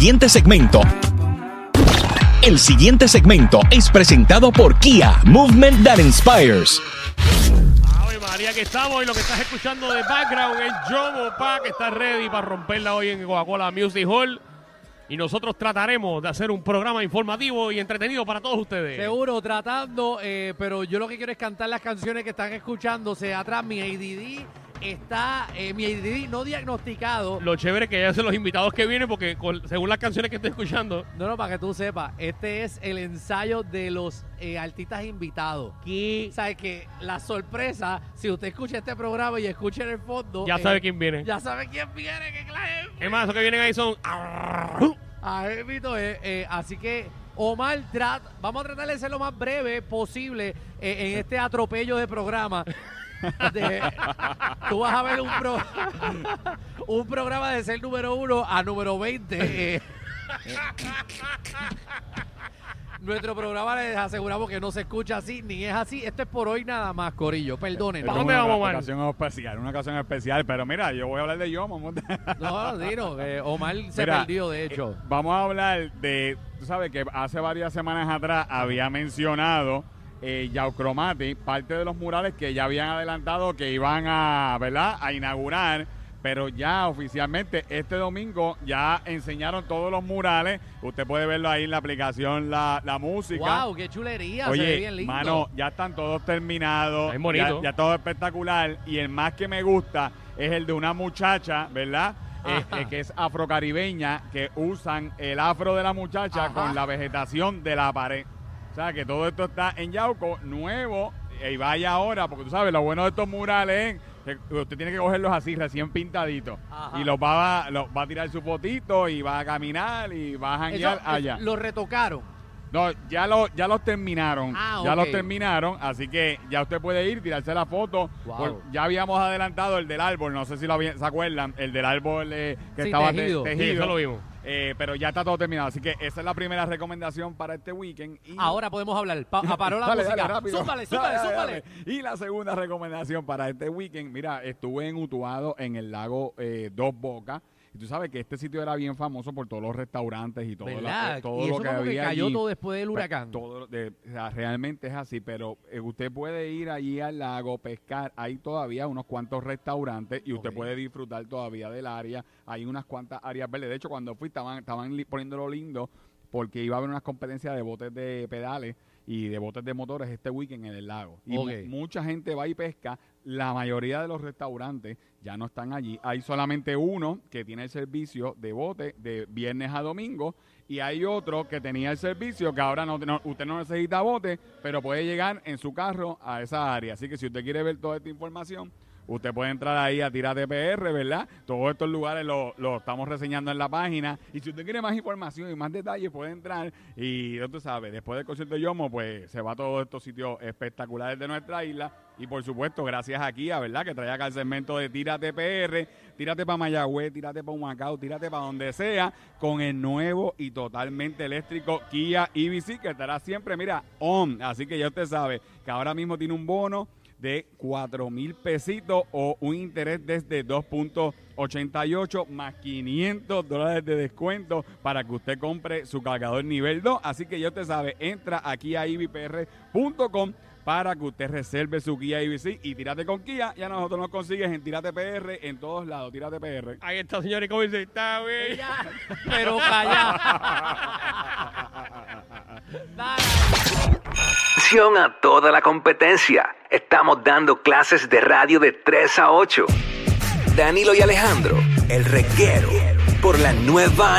Siguiente segmento. El siguiente segmento es presentado por Kia, Movement That Inspires. Ave María, que estamos y lo que estás escuchando de background es Jomo Pa, que está ready para romperla hoy en Coca-Cola Music Hall. Y nosotros trataremos de hacer un programa informativo y entretenido para todos ustedes. Seguro, tratando, eh, pero yo lo que quiero es cantar las canciones que están escuchándose atrás. Mi ADD está, eh, mi ADD no diagnosticado. Lo chévere es que ya hacen los invitados que vienen, porque con- según las canciones que estoy escuchando, No, no, para que tú sepas, este es el ensayo de los eh, artistas invitados. aquí O sea, que la sorpresa, si usted escucha este programa y escucha en el fondo. ya eh, sabe quién viene. Ya sabe quién viene, qué clase. Es más, los que vienen ahí son. Ahí mito es. eh, así que, Omar, vamos a tratar de ser lo más breve posible eh, en este atropello de programa. De- tú vas a ver un, pro- un programa de ser número uno a número 20. eh. Nuestro programa les aseguramos que no se escucha así, ni es así. Esto es por hoy nada más, Corillo. Perdonen. ¿Para Es dónde una vamos, Omar? ocasión especial, una ocasión especial. Pero mira, yo voy a hablar de yo, vamos. No, Dino, eh, Omar se Mira, perdió, de hecho. eh, vamos a hablar de, tú sabes que hace varias semanas atrás había mencionado eh, Yao Cromati, parte de los murales que ya habían adelantado que iban a, ¿verdad? a inaugurar. Pero ya oficialmente este domingo ya enseñaron todos los murales. Usted puede verlo ahí en la aplicación La, la Música. ¡Wow! ¡Qué chulería! se ve Oye, bien lindo. mano, ya están todos terminados. Es bonito. Ya, ya todo espectacular. Y el más que me gusta es el de una muchacha, ¿verdad? Eh, eh, que es afrocaribeña, que usan el afro de la muchacha Ajá. con la vegetación de la pared. O sea, que todo esto está en Yauco, nuevo, y vaya ahora, porque tú sabes, lo bueno de estos murales es que usted tiene que cogerlos así, recién pintaditos. Ajá. Y los va, a, los va a tirar su fotito y va a caminar y va a janguear allá. Lo retocaron. No, ya, lo, ya los terminaron. Ah, ya los terminaron, así que ya usted puede ir, tirarse la foto. Wow. Por- ya habíamos adelantado el del árbol, no sé si lo habían- se acuerdan, el del árbol eh, que Sí, estaba te- tejido. tejido. Sí, eso lo vimos. Eh, pero ya está todo terminado, así que esa es la primera recomendación para este weekend. Y- Ahora podemos hablar. Pa paró la Dale, música. dale, Dale, dale, súbale. dale. Y la segunda recomendación para este weekend, mira, estuve en Utuado en el lago eh, Dos Bocas. Y tú sabes que este sitio era bien famoso por todos los restaurantes y todo, la- todo y eso lo que como que había cayó allí. todo después del huracán. todo de- o sea, realmente es así, pero eh, usted puede ir allí al lago, pescar. Hay todavía unos cuantos restaurantes y usted Ok. puede disfrutar todavía del área. Hay unas cuantas áreas verdes. De hecho, cuando fui estaban, estaban li- poniéndolo lindo porque iba a haber unas competencias de botes de pedales y de botes de motores este weekend en el lago. Y mucha gente va y pesca. La mayoría de los restaurantes ya no están allí. Hay solamente uno que tiene el servicio de bote de viernes a domingo y hay otro que tenía el servicio que ahora no, no- usted no necesita bote, pero puede llegar en su carro a esa área. Así que si usted quiere ver toda esta información, usted puede entrar ahí a Tírate PR, ¿verdad? Todos estos lugares lo, lo estamos reseñando en la página. Y si usted quiere más información y más detalles, puede entrar. Y tú sabes, después del concierto de Yomo, pues se va a todos estos sitios espectaculares de nuestra isla. Y por supuesto, gracias a Kia, ¿verdad? Que trae acá el segmento de Tírate PR, tírate para Mayagüez, tírate para Humacao, tírate para donde sea, con el nuevo y totalmente eléctrico Kia EV6, que estará siempre, mira, on. Así que ya usted sabe que ahora mismo tiene un bono de 4 mil pesitos o un interés desde 2.88 más 500 dólares de descuento para que usted compre su cargador nivel 2. Así que ya usted sabe, entra aquí a ibpr.com para que usted reserve su Kia IBC y tírate con Kia. Ya nosotros nos consigues en Tírate PR en todos lados. Tírate PR. Ahí está, señor, y cómo dice, está, güey. Ya, pero calla. Dale. Atención a toda la competencia. Estamos dando clases de radio de 3 a 8. Danilo y Alejandro, el reguero, por la nueva